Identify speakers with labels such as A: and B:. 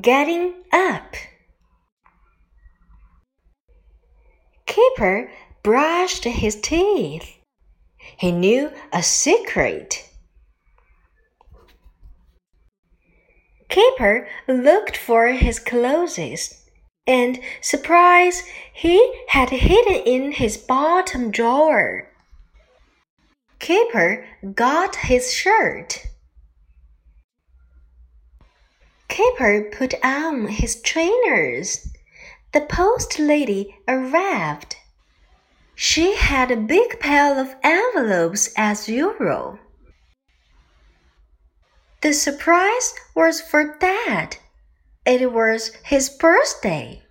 A: Getting up. Kipper brushed his teeth. He knew a secret. Kipper looked for his clothes, and surprise, he had hidden in his bottom drawer. Kipper got his shirt. Kipper put on his trainers. The post lady arrived. She had a big pile of envelopes as usual. The surprise was for Dad. It was his birthday.